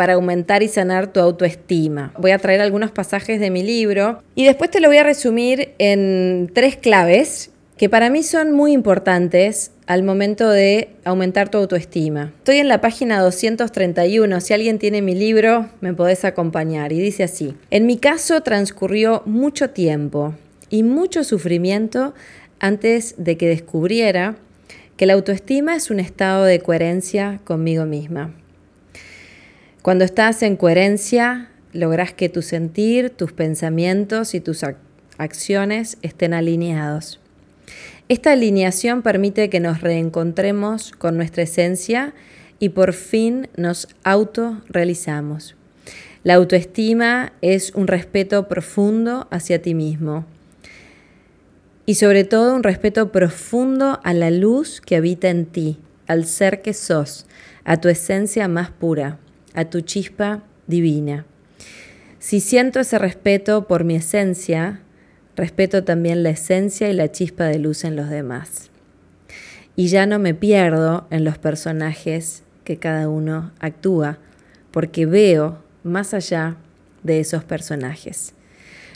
para aumentar y sanar tu autoestima. Voy a traer algunos pasajes de mi libro y después te lo voy a resumir en tres claves que para mí son muy importantes al momento de aumentar tu autoestima. Estoy en la página 231, si alguien tiene mi libro me podés acompañar y dice así, en mi caso transcurrió mucho tiempo y mucho sufrimiento antes de que descubriera que la autoestima es un estado de coherencia conmigo misma. Cuando estás en coherencia, logras que tu sentir, tus pensamientos y tus acciones estén alineados. Esta alineación permite que nos reencontremos con nuestra esencia y por fin nos autorrealizamos. La autoestima es un respeto profundo hacia ti mismo y sobre todo un respeto profundo a la luz que habita en ti, al ser que sos, a tu esencia más pura a tu chispa divina. Si siento ese respeto por mi esencia, respeto también la esencia y la chispa de luz en los demás. Y ya no me pierdo en los personajes que cada uno actúa, porque veo más allá de esos personajes.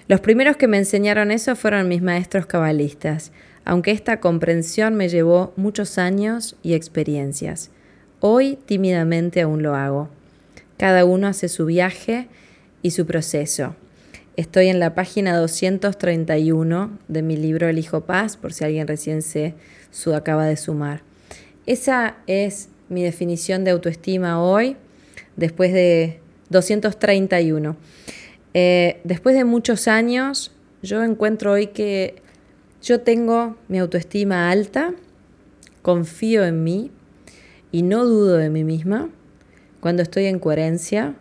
Los primeros que me enseñaron eso fueron mis maestros cabalistas, aunque esta comprensión me llevó muchos años y experiencias. Hoy tímidamente aún lo hago. Cada uno hace su viaje y su proceso. Estoy en la página 231 de mi libro El Hijo Paz, por si alguien recién se su acaba de sumar. Esa es mi definición de autoestima hoy, después de 231. Eh, después de muchos años, yo encuentro hoy que yo tengo mi autoestima alta, confío en mí y no dudo de mí misma cuando estoy en coherencia,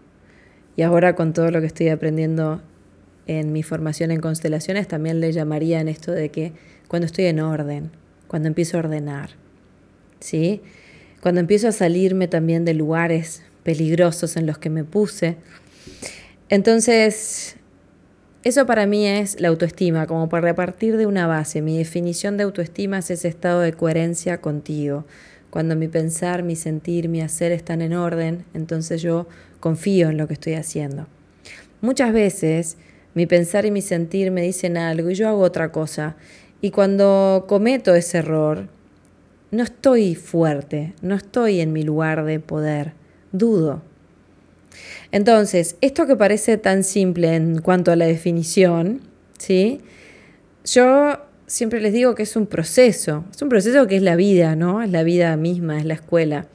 y ahora con todo lo que estoy aprendiendo en mi formación en constelaciones, también le llamaría en esto de que cuando estoy en orden, cuando empiezo a ordenar, ¿sí? Cuando empiezo a salirme también de lugares peligrosos en los que me puse. Entonces, eso para mí es la autoestima, como para repartir de una base. Mi definición de autoestima es ese estado de coherencia contigo, cuando mi pensar, mi sentir, mi hacer están en orden, entonces yo confío en lo que estoy haciendo. Muchas veces mi pensar y mi sentir me dicen algo y yo hago otra cosa. Y cuando cometo ese error, no estoy fuerte, no estoy en mi lugar de poder, dudo. Entonces, esto que parece tan simple en cuanto a la definición, ¿sí? Yo siempre les digo que es un proceso, es un proceso que es la vida, ¿no? Es la vida misma, es la escuela.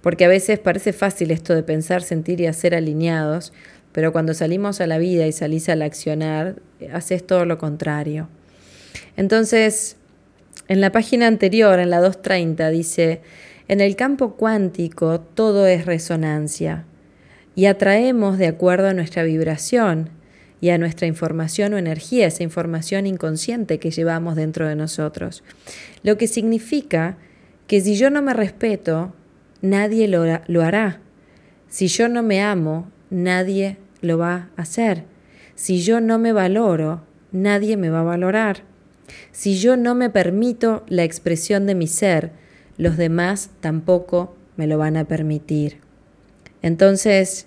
Porque a veces parece fácil esto de pensar, sentir y hacer alineados, pero cuando salimos a la vida y salís al accionar, haces todo lo contrario. Entonces, en la página anterior, en la 230, dice, en el campo cuántico todo es resonancia y atraemos de acuerdo a nuestra vibración y a nuestra información o energía, esa información inconsciente que llevamos dentro de nosotros. Lo que significa que si yo no me respeto, nadie lo, lo hará. Si yo no me amo, nadie lo va a hacer. Si yo no me valoro, nadie me va a valorar. Si yo no me permito la expresión de mi ser, los demás tampoco me lo van a permitir. Entonces,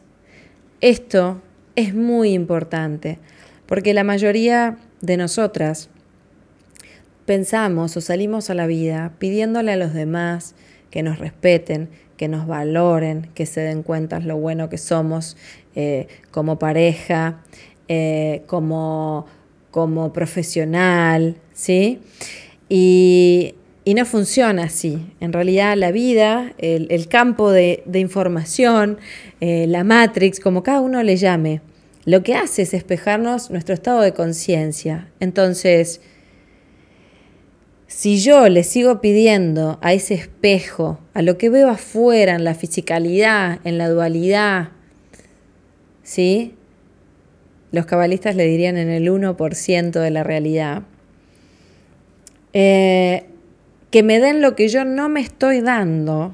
esto es muy importante, porque la mayoría de nosotras pensamos o salimos a la vida pidiéndole a los demás que nos respeten, que nos valoren, que se den cuenta lo bueno que somos eh, como pareja, eh, como, como profesional, ¿sí? Y, no funciona así. En realidad la vida, el, campo de, información, eh, la matrix, como cada uno le llame, lo que hace es despejarnos nuestro estado de conciencia. Entonces, si yo le sigo pidiendo a ese espejo, a lo que veo afuera, en la fisicalidad, en la dualidad, ¿sí? Los cabalistas le dirían en el 1% de la realidad. Eh, que me den lo que yo no me estoy dando,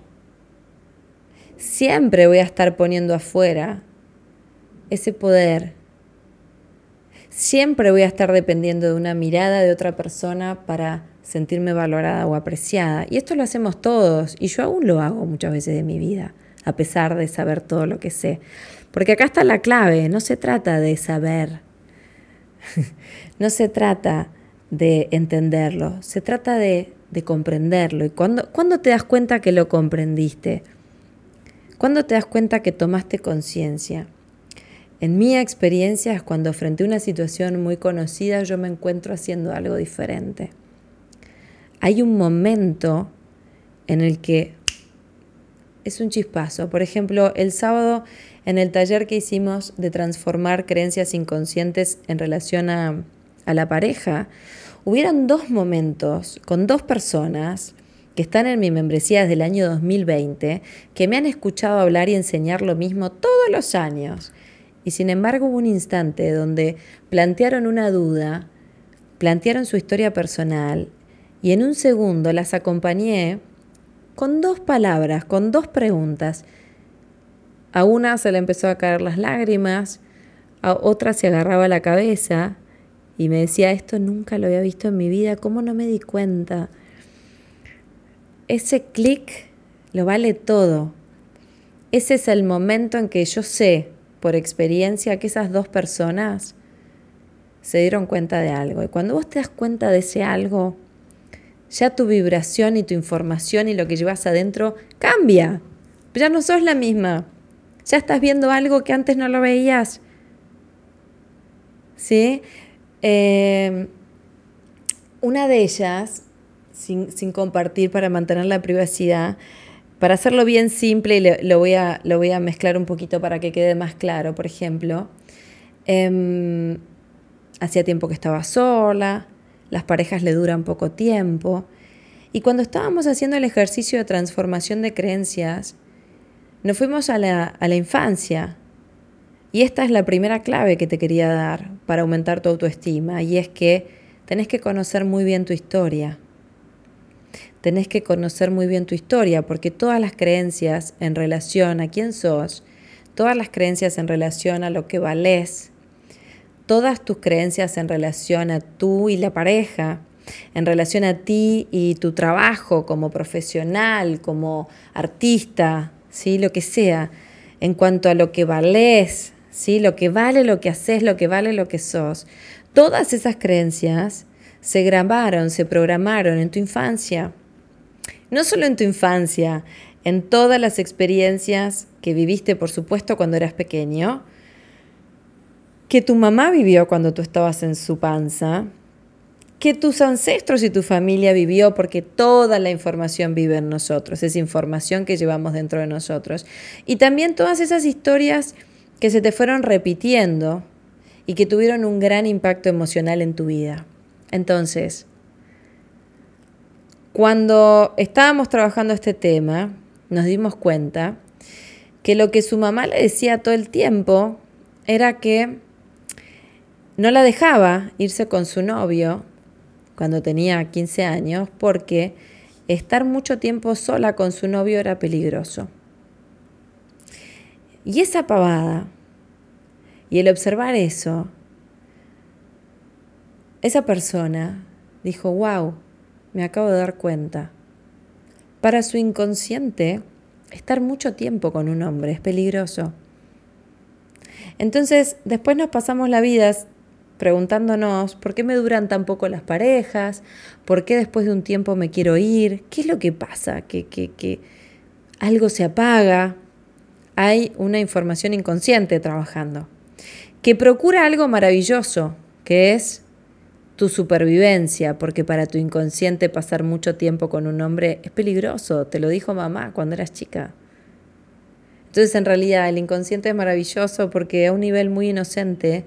siempre voy a estar poniendo afuera ese poder. Siempre voy a estar dependiendo de una mirada de otra persona para sentirme valorada o apreciada. Y esto lo hacemos todos, y yo aún lo hago muchas veces de mi vida, a pesar de saber todo lo que sé. Porque acá está la clave, no se trata de saber, no se trata de entenderlo, se trata de, comprenderlo. ¿Y cuando, cuando te das cuenta que lo comprendiste? ¿Cuándo te das cuenta que tomaste conciencia? En mi experiencia es cuando frente a una situación muy conocida yo me encuentro haciendo algo diferente. Hay un momento en el que es un chispazo. Por ejemplo, el sábado en el taller que hicimos de transformar creencias inconscientes en relación a, a la pareja, hubieron dos momentos con dos personas que están en mi membresía desde el año 2020, que me han escuchado hablar y enseñar lo mismo todos los años. Y sin embargo hubo un instante donde plantearon una duda, plantearon su historia personal y en un segundo las acompañé con dos palabras, con dos preguntas. A una se le empezó a caer las lágrimas, a otra se agarraba la cabeza y me decía, esto nunca lo había visto en mi vida, ¿cómo no me di cuenta? Ese clic lo vale todo. Ese es el momento en que yo sé por experiencia que esas dos personas se dieron cuenta de algo. Y cuando vos te das cuenta de ese algo, ya tu vibración y tu información y lo que llevas adentro cambia. Ya no sos la misma. Ya estás viendo algo que antes no lo veías. ¿Sí? Eh, una de ellas, sin, sin compartir para mantener la privacidad, para hacerlo bien simple, y lo, voy a, lo voy a mezclar un poquito para que quede más claro, por ejemplo, em, hacía tiempo que estaba sola, las parejas le duran poco tiempo, y cuando estábamos haciendo el ejercicio de transformación de creencias, nos fuimos a la, a la infancia. Y esta es la primera clave que te quería dar para aumentar tu autoestima, y es que tenés que conocer muy bien tu historia tenés que conocer muy bien tu historia, porque todas las creencias en relación a quién sos, todas las creencias en relación a lo que valés, todas tus creencias en relación a tú y la pareja, en relación a ti y tu trabajo como profesional, como artista, ¿sí? lo que sea, en cuanto a lo que valés, ¿sí? lo que vale lo que haces, lo que vale lo que sos. Todas esas creencias se grabaron, se programaron en tu infancia no solo en tu infancia, en todas las experiencias que viviste, por supuesto, cuando eras pequeño, que tu mamá vivió cuando tú estabas en su panza, que tus ancestros y tu familia vivió, porque toda la información vive en nosotros, es información que llevamos dentro de nosotros. Y también todas esas historias que se te fueron repitiendo y que tuvieron un gran impacto emocional en tu vida. Entonces, cuando estábamos trabajando este tema, nos dimos cuenta que lo que su mamá le decía todo el tiempo era que no la dejaba irse con su novio cuando tenía 15 años porque estar mucho tiempo sola con su novio era peligroso. Y esa pavada y el observar eso, esa persona dijo, wow, me acabo de dar cuenta. Para su inconsciente, estar mucho tiempo con un hombre es peligroso. Entonces, después nos pasamos la vida preguntándonos por qué me duran tan poco las parejas, por qué después de un tiempo me quiero ir, qué es lo que pasa, que, que, que algo se apaga. Hay una información inconsciente trabajando, que procura algo maravilloso, que es tu supervivencia, porque para tu inconsciente pasar mucho tiempo con un hombre es peligroso, te lo dijo mamá cuando eras chica. Entonces en realidad el inconsciente es maravilloso porque a un nivel muy inocente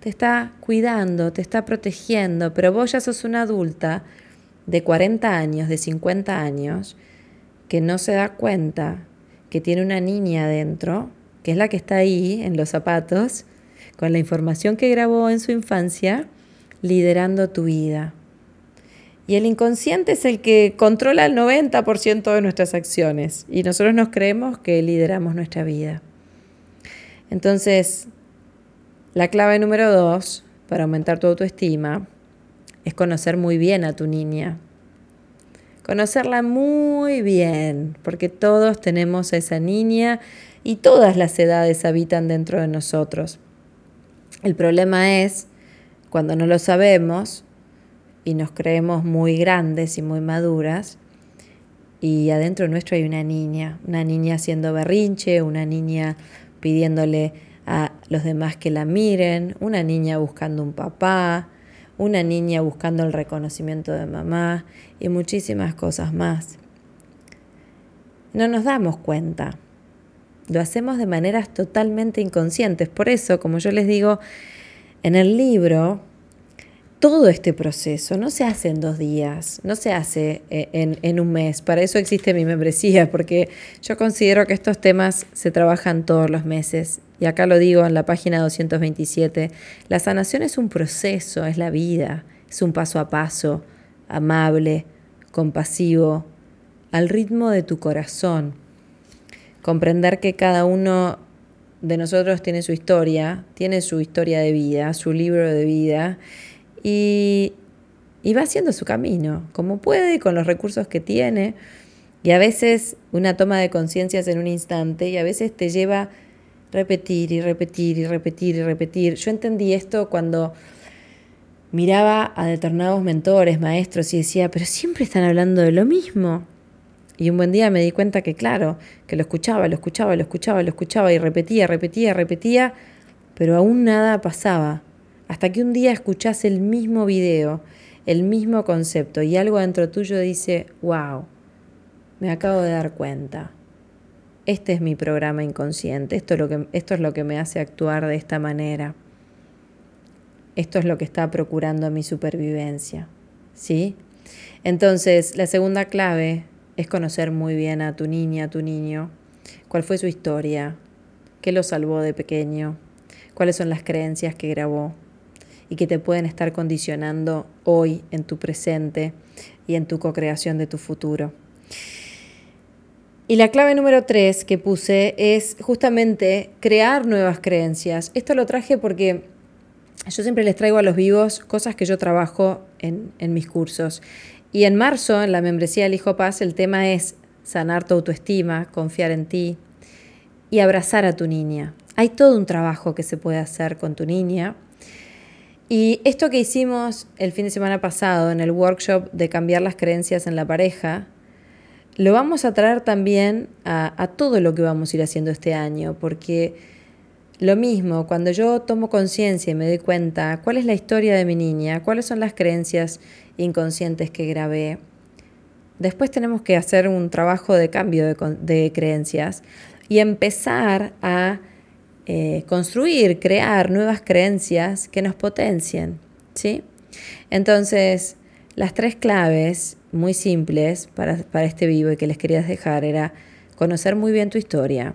te está cuidando, te está protegiendo, pero vos ya sos una adulta de 40 años, de 50 años, que no se da cuenta que tiene una niña adentro que es la que está ahí en los zapatos, con la información que grabó en su infancia, liderando tu vida. Y el inconsciente es el que controla el 90% de nuestras acciones y nosotros nos creemos que lideramos nuestra vida. Entonces, la clave número dos para aumentar tu autoestima es conocer muy bien a tu niña. Conocerla muy bien, porque todos tenemos a esa niña y todas las edades habitan dentro de nosotros. El problema es cuando no lo sabemos y nos creemos muy grandes y muy maduras y adentro nuestro hay una niña, una niña haciendo berrinche, una niña pidiéndole a los demás que la miren, una niña buscando un papá, una niña buscando el reconocimiento de mamá y muchísimas cosas más. No nos damos cuenta. Lo hacemos de maneras totalmente inconscientes. Por eso, como yo les digo, en el libro todo este proceso no se hace en dos días, no se hace eh, en, un mes. Para eso existe mi membresía, porque yo considero que estos temas se trabajan todos los meses. Y acá lo digo en la página 227, la sanación es un proceso, es la vida, es un paso a paso, amable, compasivo, al ritmo de tu corazón. Comprender que cada uno de nosotros tiene su historia, tiene su historia de vida, su libro de vida y, va haciendo su camino, como puede, con los recursos que tiene. Y a veces una toma de conciencia en un instante y a veces te lleva repetir y repetir y repetir y repetir. Yo entendí esto cuando miraba a determinados mentores, maestros y decía, pero siempre están hablando de lo mismo. Y un buen día me di cuenta que claro, que lo escuchaba, lo escuchaba, lo escuchaba, lo escuchaba y repetía, repetía, repetía, pero aún nada pasaba hasta que un día escuchás el mismo video, el mismo concepto y algo dentro tuyo dice, wow, me acabo de dar cuenta. Este es mi programa inconsciente, esto es lo que, esto es lo que me hace actuar de esta manera. Esto es lo que está procurando mi supervivencia. ¿Sí? Entonces, la segunda clave es conocer muy bien a tu niña, a tu niño, cuál fue su historia, qué lo salvó de pequeño, cuáles son las creencias que grabó, y que te pueden estar condicionando hoy en tu presente y en tu co-creación de tu futuro. Y la clave número tres que puse es justamente crear nuevas creencias. Esto lo traje porque yo siempre les traigo a los vivos cosas que yo trabajo en, en mis cursos. Y en marzo, en la membresía del Hijo Paz, el tema es sanar tu autoestima, confiar en ti y abrazar a tu niña. Hay todo un trabajo que se puede hacer con tu niña y esto que hicimos el fin de semana pasado en el workshop de cambiar las creencias en la pareja, lo vamos a traer también a, todo lo que vamos a ir haciendo este año, porque lo mismo, cuando yo tomo conciencia y me doy cuenta cuál es la historia de mi niña, cuáles son las creencias inconscientes que grabé, después tenemos que hacer un trabajo de cambio de, de creencias y empezar a eh, construir, crear nuevas creencias que nos potencien. ¿sí? Entonces, las tres claves muy simples para, para este vivo y que les quería dejar era conocer muy bien tu historia,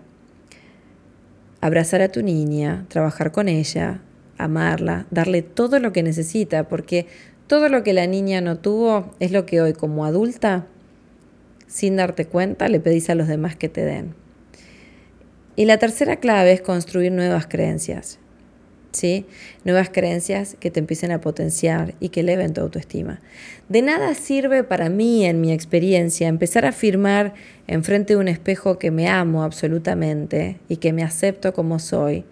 abrazar a tu niña, trabajar con ella, amarla, darle todo lo que necesita, porque todo lo que la niña no tuvo es lo que hoy como adulta, sin darte cuenta, le pedís a los demás que te den. Y la tercera clave es construir nuevas creencias. ¿Sí? Nuevas creencias que te empiecen a potenciar y que eleven tu autoestima. De nada sirve para mí, en mi experiencia, empezar a afirmar enfrente de un espejo que me amo absolutamente y que me acepto como soy,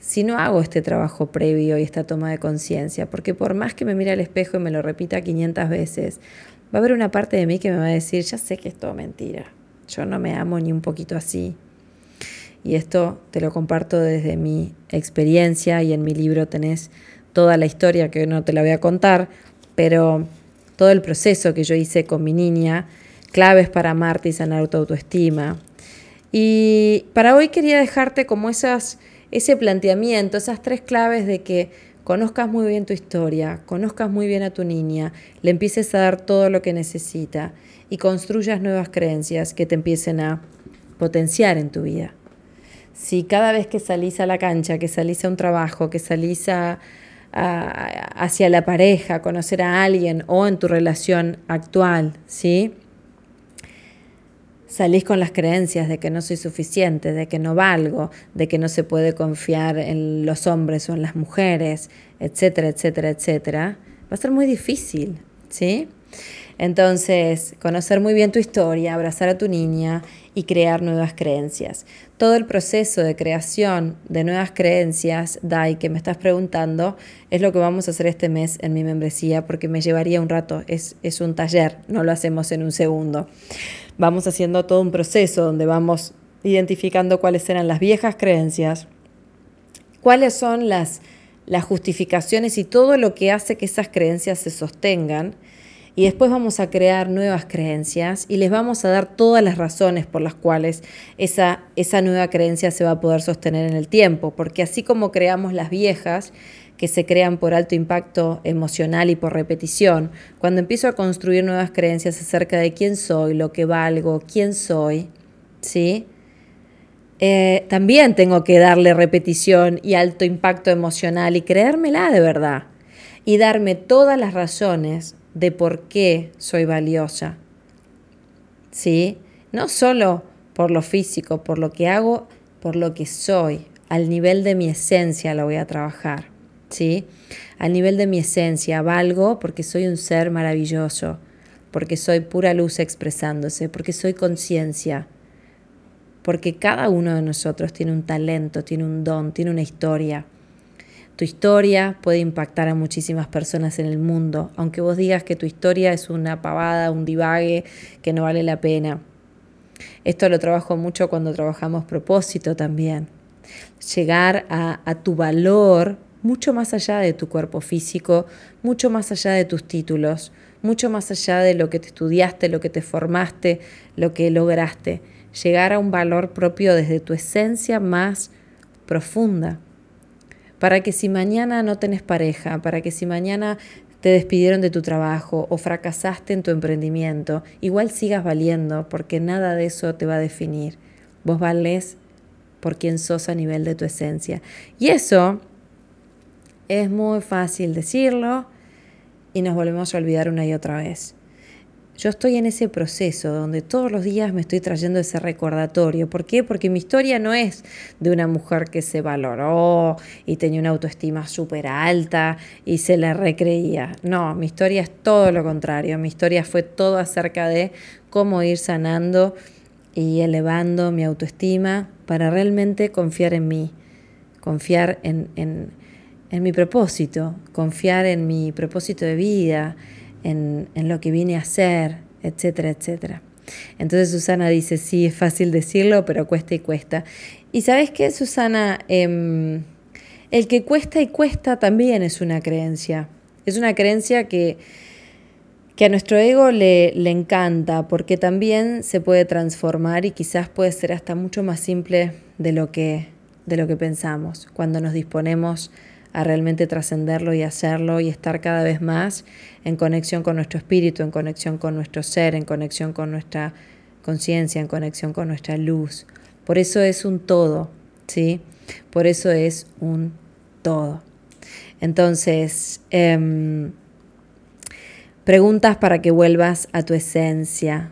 si no hago este trabajo previo y esta toma de conciencia, porque por más que me mire al espejo y me lo repita 500 veces, va a haber una parte de mí que me va a decir, ya sé que es todo mentira, yo no me amo ni un poquito así, y esto te lo comparto desde mi experiencia y en mi libro tenés toda la historia que no te la voy a contar, pero todo el proceso que yo hice con mi niña, claves para amarte y sanar tu autoestima. Y para hoy quería dejarte como esas, ese planteamiento, esas tres claves de que conozcas muy bien tu historia, conozcas muy bien a tu niña, le empieces a dar todo lo que necesita y construyas nuevas creencias que te empiecen a potenciar en tu vida. Si cada vez que salís a la cancha, que salís a un trabajo, que salís hacia la pareja, conocer a alguien o en tu relación actual, ¿sí? Salís con las creencias de que no soy suficiente, de que no valgo, de que no se puede confiar en los hombres o en las mujeres, etcétera, etcétera, etcétera, va a ser muy difícil, ¿sí? Entonces, conocer muy bien tu historia, abrazar a tu niña y crear nuevas creencias. Todo el proceso de creación de nuevas creencias, Dai, que me estás preguntando, es lo que vamos a hacer este mes en mi membresía porque me llevaría un rato, es, es un taller, no lo hacemos en un segundo. Vamos haciendo todo un proceso donde vamos identificando cuáles eran las viejas creencias, cuáles son las, las justificaciones y todo lo que hace que esas creencias se sostengan y después vamos a crear nuevas creencias y les vamos a dar todas las razones por las cuales esa, esa nueva creencia se va a poder sostener en el tiempo, porque así como creamos las viejas, que se crean por alto impacto emocional y por repetición, cuando empiezo a construir nuevas creencias acerca de quién soy, lo que valgo, quién soy, ¿sí? Eh, también tengo que darle repetición y alto impacto emocional y creérmela de verdad y darme todas las razones de por qué soy valiosa. ¿Sí? No solo por lo físico, por lo que hago, por lo que soy. Al nivel de mi esencia lo voy a trabajar. ¿Sí? Al nivel de mi esencia valgo porque soy un ser maravilloso, porque soy pura luz expresándose, porque soy conciencia, porque cada uno de nosotros tiene un talento, tiene un don, tiene una historia. Tu historia puede impactar a muchísimas personas en el mundo, aunque vos digas que tu historia es una pavada, un divague que no vale la pena. Esto lo trabajo mucho cuando trabajamos propósito también. Llegar a, a tu valor mucho más allá de tu cuerpo físico, mucho más allá de tus títulos, mucho más allá de lo que te estudiaste, lo que te formaste, lo que lograste. Llegar a un valor propio desde tu esencia más profunda para que si mañana no tenés pareja, para que si mañana te despidieron de tu trabajo o fracasaste en tu emprendimiento, igual sigas valiendo porque nada de eso te va a definir. Vos valés por quien sos a nivel de tu esencia. Y eso es muy fácil decirlo y nos volvemos a olvidar una y otra vez. Yo estoy en ese proceso donde todos los días me estoy trayendo ese recordatorio. ¿Por qué? Porque mi historia no es de una mujer que se valoró y tenía una autoestima súper alta y se la recreía. No, mi historia es todo lo contrario. Mi historia fue todo acerca de cómo ir sanando y elevando mi autoestima para realmente confiar en mí, confiar en, en, en mi propósito, confiar en mi propósito de vida en, lo que vine a hacer, etcétera, etcétera. Entonces Susana dice, sí, es fácil decirlo, pero cuesta y cuesta. Y sabes qué, Susana, em, el que cuesta y cuesta también es una creencia. Es una creencia que, que a nuestro ego le, le encanta, porque también se puede transformar y quizás puede ser hasta mucho más simple de lo que, de lo que pensamos, cuando nos disponemos a realmente trascenderlo y hacerlo y estar cada vez más en conexión con nuestro espíritu, en conexión con nuestro ser, en conexión con nuestra conciencia, en conexión con nuestra luz. Por eso es un todo, ¿sí? Por eso es un todo. Entonces, em, preguntas para que vuelvas a tu esencia,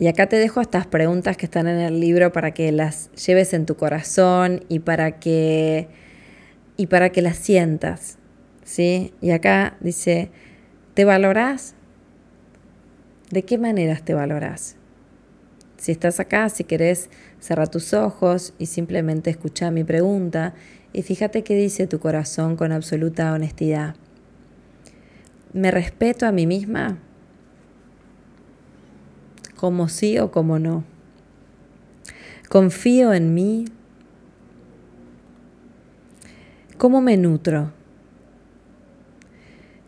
y acá te dejo estas preguntas que están en el libro para que las lleves en tu corazón y para que, y para que las sientas. ¿sí? Y acá dice, ¿te valorás? ¿De qué maneras te valorás? Si estás acá, si querés, cerra tus ojos y simplemente escucha mi pregunta y fíjate qué dice tu corazón con absoluta honestidad. ¿Me respeto a mí misma? Como sí o como no. Confío en mí. ¿Cómo me nutro?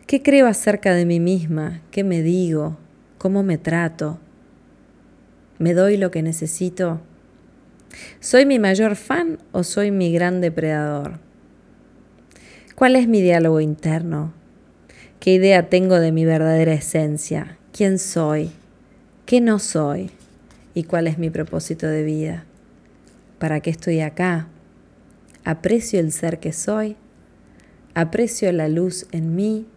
¿Qué creo acerca de mí misma? ¿Qué me digo? ¿Cómo me trato? ¿Me doy lo que necesito? ¿Soy mi mayor fan o soy mi gran depredador? ¿Cuál es mi diálogo interno? ¿Qué idea tengo de mi verdadera esencia? ¿Quién soy? Qué no soy y cuál es mi propósito de vida. ¿Para qué estoy acá? ¿Aprecio el ser que soy? ¿Aprecio la luz en mí?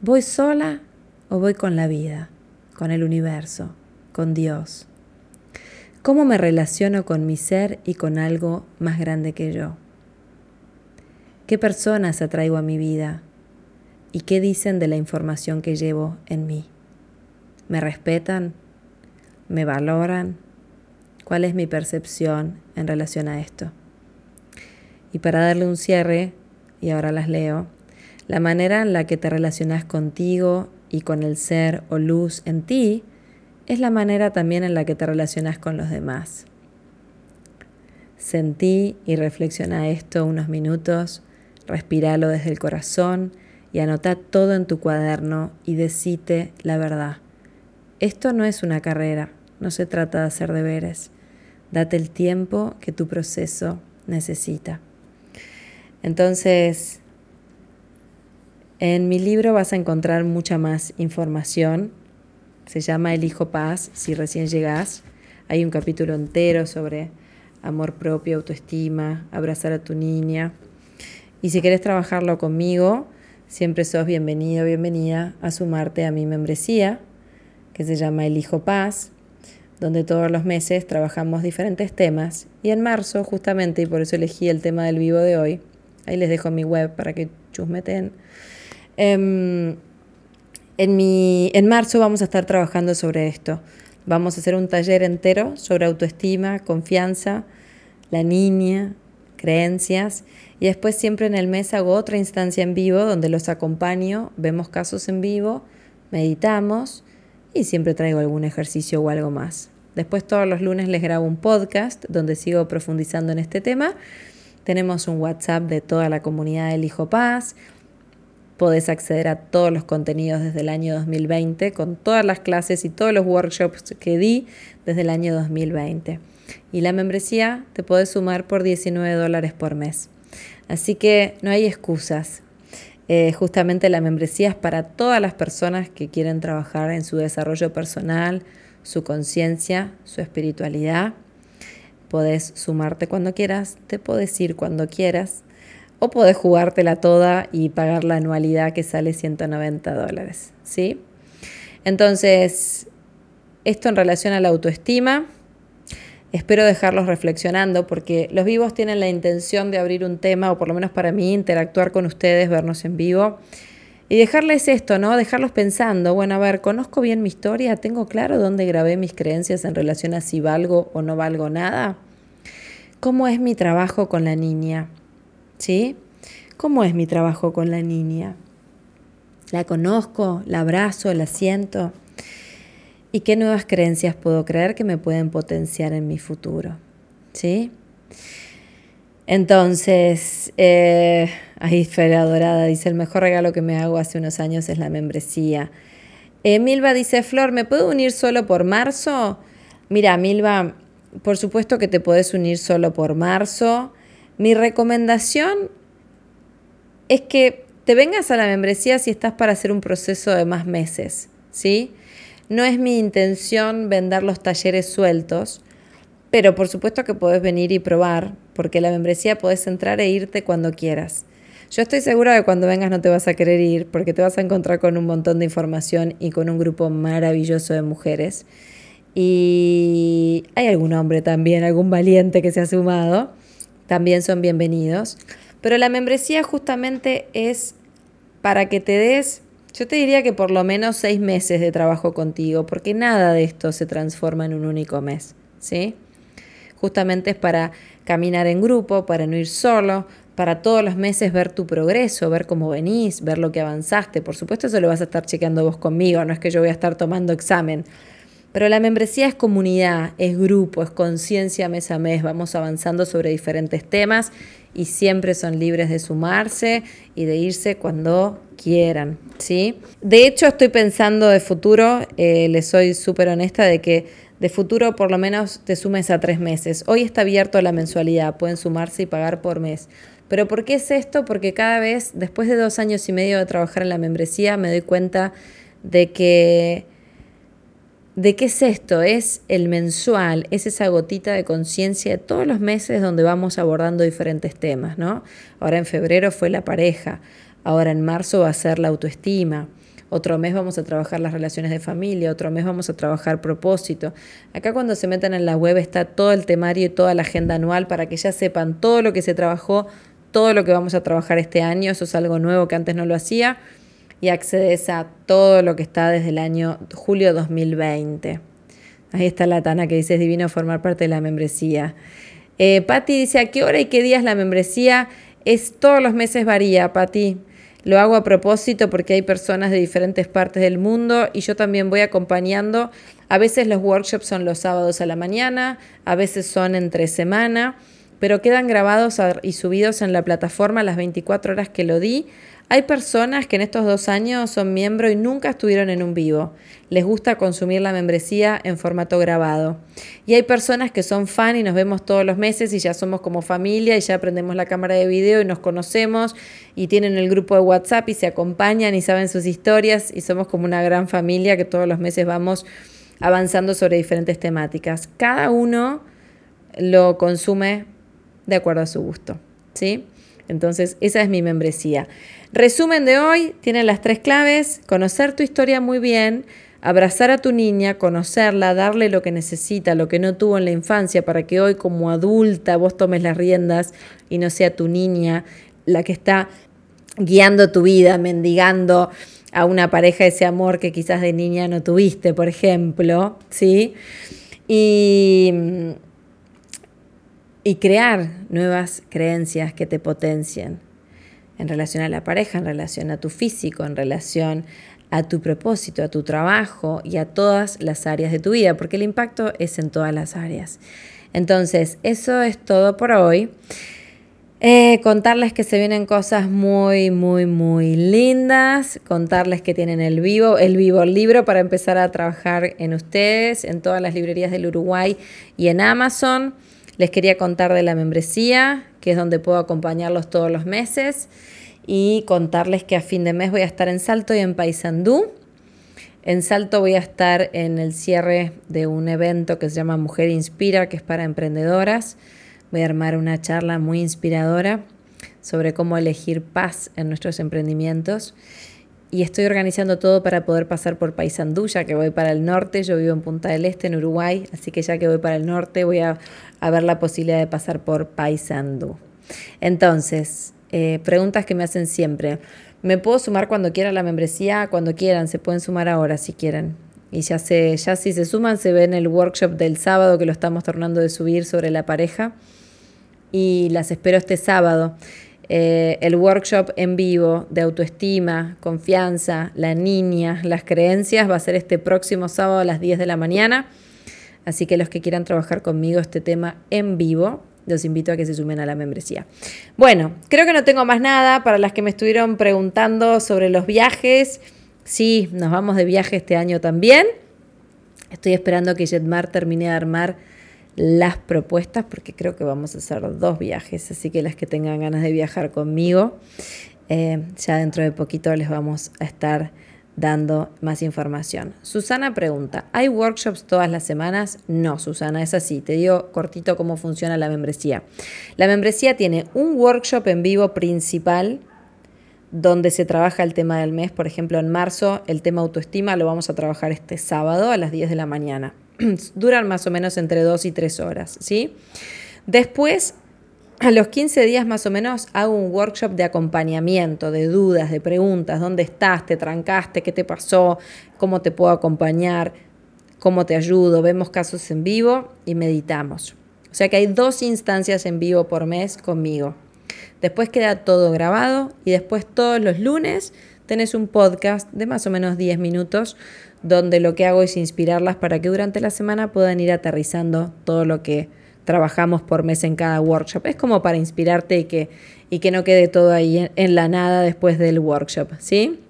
¿Voy sola o voy con la vida, con el universo, con Dios? ¿Cómo me relaciono con mi ser y con algo más grande que yo? ¿Qué personas atraigo a mi vida? ¿Y qué dicen de la información que llevo en mí? ¿Me respetan? ¿Me valoran? ¿Cuál es mi percepción en relación a esto? Y para darle un cierre, y ahora las leo, la manera en la que te relacionas contigo y con el ser o luz en ti es la manera también en la que te relacionas con los demás. Sentí y reflexiona esto unos minutos, respíralo desde el corazón y anota todo en tu cuaderno y decite la verdad. Esto no es una carrera, no se trata de hacer deberes. Date el tiempo que tu proceso necesita. Entonces, en mi libro vas a encontrar mucha más información se llama El Hijo Paz, si recién llegás. Hay un capítulo entero sobre amor propio, autoestima, abrazar a tu niña. Y si quieres trabajarlo conmigo, siempre sos bienvenido, bienvenida a sumarte a mi membresía, que se llama El Hijo Paz, donde todos los meses trabajamos diferentes temas. Y en marzo, justamente, y por eso elegí el tema del vivo de hoy, ahí les dejo mi web para que chusmeten. Em, en, mi, en marzo vamos a estar trabajando sobre esto. Vamos a hacer un taller entero sobre autoestima, confianza, la niña, creencias. Y después siempre en el mes hago otra instancia en vivo donde los acompaño, vemos casos en vivo, meditamos y siempre traigo algún ejercicio o algo más. Después todos los lunes les grabo un podcast donde sigo profundizando en este tema. Tenemos un WhatsApp de toda la comunidad del Hijo Paz podés acceder a todos los contenidos desde el año 2020, con todas las clases y todos los workshops que di desde el año 2020. Y la membresía te podés sumar por 19 dólares por mes. Así que no hay excusas. Eh, justamente la membresía es para todas las personas que quieren trabajar en su desarrollo personal, su conciencia, su espiritualidad. Podés sumarte cuando quieras, te podés ir cuando quieras o podés jugártela toda y pagar la anualidad que sale 190 dólares. ¿sí? Entonces, esto en relación a la autoestima, espero dejarlos reflexionando porque los vivos tienen la intención de abrir un tema, o por lo menos para mí, interactuar con ustedes, vernos en vivo. Y dejarles esto, ¿no? Dejarlos pensando, bueno, a ver, conozco bien mi historia, tengo claro dónde grabé mis creencias en relación a si valgo o no valgo nada. ¿Cómo es mi trabajo con la niña? ¿sí? ¿Cómo es mi trabajo con la niña? ¿La conozco? ¿La abrazo? ¿La siento? ¿Y qué nuevas creencias puedo creer que me pueden potenciar en mi futuro? ¿Sí? Entonces, eh, ahí Fera Dorada dice, el mejor regalo que me hago hace unos años es la membresía. Eh, Milva dice, Flor, ¿me puedo unir solo por marzo? Mira, Milva, por supuesto que te puedes unir solo por marzo. Mi recomendación es que te vengas a la membresía si estás para hacer un proceso de más meses, ¿sí? No es mi intención vender los talleres sueltos, pero por supuesto que podés venir y probar, porque la membresía podés entrar e irte cuando quieras. Yo estoy segura de que cuando vengas no te vas a querer ir, porque te vas a encontrar con un montón de información y con un grupo maravilloso de mujeres. Y hay algún hombre también, algún valiente que se ha sumado también son bienvenidos. Pero la membresía justamente es para que te des, yo te diría que por lo menos seis meses de trabajo contigo, porque nada de esto se transforma en un único mes, ¿sí? Justamente es para caminar en grupo, para no ir solo, para todos los meses ver tu progreso, ver cómo venís, ver lo que avanzaste. Por supuesto, eso lo vas a estar chequeando vos conmigo, no es que yo voy a estar tomando examen. Pero la membresía es comunidad, es grupo, es conciencia mes a mes. Vamos avanzando sobre diferentes temas y siempre son libres de sumarse y de irse cuando quieran. ¿sí? De hecho, estoy pensando de futuro, eh, les soy súper honesta, de que de futuro por lo menos te sumes a tres meses. Hoy está abierto la mensualidad, pueden sumarse y pagar por mes. Pero ¿por qué es esto? Porque cada vez, después de dos años y medio de trabajar en la membresía, me doy cuenta de que ¿De qué es esto? Es el mensual, es esa gotita de conciencia de todos los meses donde vamos abordando diferentes temas, ¿no? Ahora en febrero fue la pareja, ahora en marzo va a ser la autoestima, otro mes vamos a trabajar las relaciones de familia, otro mes vamos a trabajar propósito. Acá cuando se metan en la web está todo el temario y toda la agenda anual para que ya sepan todo lo que se trabajó, todo lo que vamos a trabajar este año, eso es algo nuevo que antes no lo hacía y accedes a todo lo que está desde el año julio 2020. Ahí está la Tana que dice es divino formar parte de la membresía. Eh, Patti dice, ¿a qué hora y qué días la membresía? Es todos los meses varía, Patti. Lo hago a propósito porque hay personas de diferentes partes del mundo y yo también voy acompañando. A veces los workshops son los sábados a la mañana, a veces son entre semana, pero quedan grabados y subidos en la plataforma las 24 horas que lo di. Hay personas que en estos dos años son miembros y nunca estuvieron en un vivo. Les gusta consumir la membresía en formato grabado. Y hay personas que son fan y nos vemos todos los meses y ya somos como familia y ya aprendemos la cámara de video y nos conocemos y tienen el grupo de WhatsApp y se acompañan y saben sus historias y somos como una gran familia que todos los meses vamos avanzando sobre diferentes temáticas. Cada uno lo consume de acuerdo a su gusto. ¿Sí? Entonces, esa es mi membresía. Resumen de hoy, tiene las tres claves, conocer tu historia muy bien, abrazar a tu niña, conocerla, darle lo que necesita, lo que no tuvo en la infancia, para que hoy como adulta vos tomes las riendas y no sea tu niña la que está guiando tu vida, mendigando a una pareja ese amor que quizás de niña no tuviste, por ejemplo, ¿sí? Y, y crear nuevas creencias que te potencien en relación a la pareja, en relación a tu físico, en relación a tu propósito, a tu trabajo y a todas las áreas de tu vida, porque el impacto es en todas las áreas. Entonces, eso es todo por hoy. Eh, contarles que se vienen cosas muy, muy, muy lindas. Contarles que tienen el vivo, el vivo libro para empezar a trabajar en ustedes, en todas las librerías del Uruguay y en Amazon. Les quería contar de la membresía, que es donde puedo acompañarlos todos los meses, y contarles que a fin de mes voy a estar en Salto y en Paysandú. En Salto voy a estar en el cierre de un evento que se llama Mujer Inspira, que es para emprendedoras. Voy a armar una charla muy inspiradora sobre cómo elegir paz en nuestros emprendimientos y estoy organizando todo para poder pasar por Paysandú, ya que voy para el norte, yo vivo en Punta del Este, en Uruguay, así que ya que voy para el norte voy a, ver la posibilidad de pasar por Paysandú. Entonces, eh, preguntas que me hacen siempre. ¿Me puedo sumar cuando quiera la membresía? Cuando quieran, se pueden sumar ahora si quieren. Y ya, se, ya si se suman, se ven el workshop del sábado que lo estamos tornando de subir sobre la pareja. Y las espero este sábado. Eh, el workshop en vivo de autoestima, confianza, la niña, las creencias va a ser este próximo sábado a las 10 de la mañana. Así que los que quieran trabajar conmigo este tema en vivo, los invito a que se sumen a la membresía. Bueno, creo que no tengo más nada para las que me estuvieron preguntando sobre los viajes. Sí, nos vamos de viaje este año también. Estoy esperando que Jetmar termine de armar las propuestas porque creo que vamos a hacer dos viajes, así que las que tengan ganas de viajar conmigo, eh, ya dentro de poquito les vamos a estar dando más información. Susana pregunta, ¿hay workshops todas las semanas? No, Susana, es así. Te digo cortito cómo funciona la membresía. La membresía tiene un workshop en vivo principal donde se trabaja el tema del mes. Por ejemplo, en marzo el tema autoestima lo vamos a trabajar este sábado a las 10 de la mañana. duran más o menos entre 2 y 3 horas, ¿sí? Después, a los 15 días más o menos, hago un workshop de acompañamiento, de dudas, de preguntas, ¿dónde estás? ¿Te trancaste? ¿Qué te pasó? ¿Cómo te puedo acompañar? ¿Cómo te ayudo? Vemos casos en vivo y meditamos. O sea que hay dos instancias en vivo por mes conmigo. Después queda todo grabado y después todos los lunes tenés un podcast de más o menos 10 minutos donde lo que hago es inspirarlas para que durante la semana puedan ir aterrizando todo lo que trabajamos por mes en cada workshop. Es como para inspirarte y que, y que no quede todo ahí en, la nada después del workshop, ¿sí?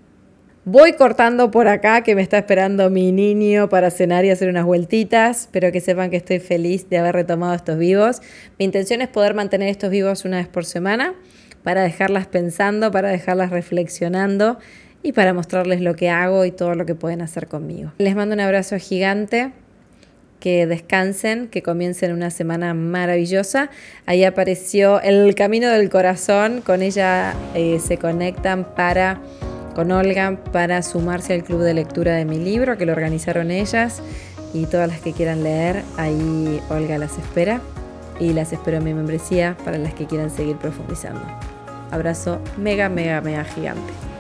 Voy cortando por acá que me está esperando mi niño para cenar y hacer unas vueltitas, pero que sepan que estoy feliz de haber retomado estos vivos. Mi intención es poder mantener estos vivos una vez por semana para dejarlas pensando, para dejarlas reflexionando y para mostrarles lo que hago y todo lo que pueden hacer conmigo. Les mando un abrazo gigante que descansen, que comiencen una semana maravillosa. Ahí apareció El Camino del Corazón, con ella eh, se conectan para, con Olga, para sumarse al club de lectura de mi libro, que lo organizaron ellas, y todas las que quieran leer, ahí Olga las espera, y las espero en mi membresía para las que quieran seguir profundizando. Abrazo mega, mega, mega gigante.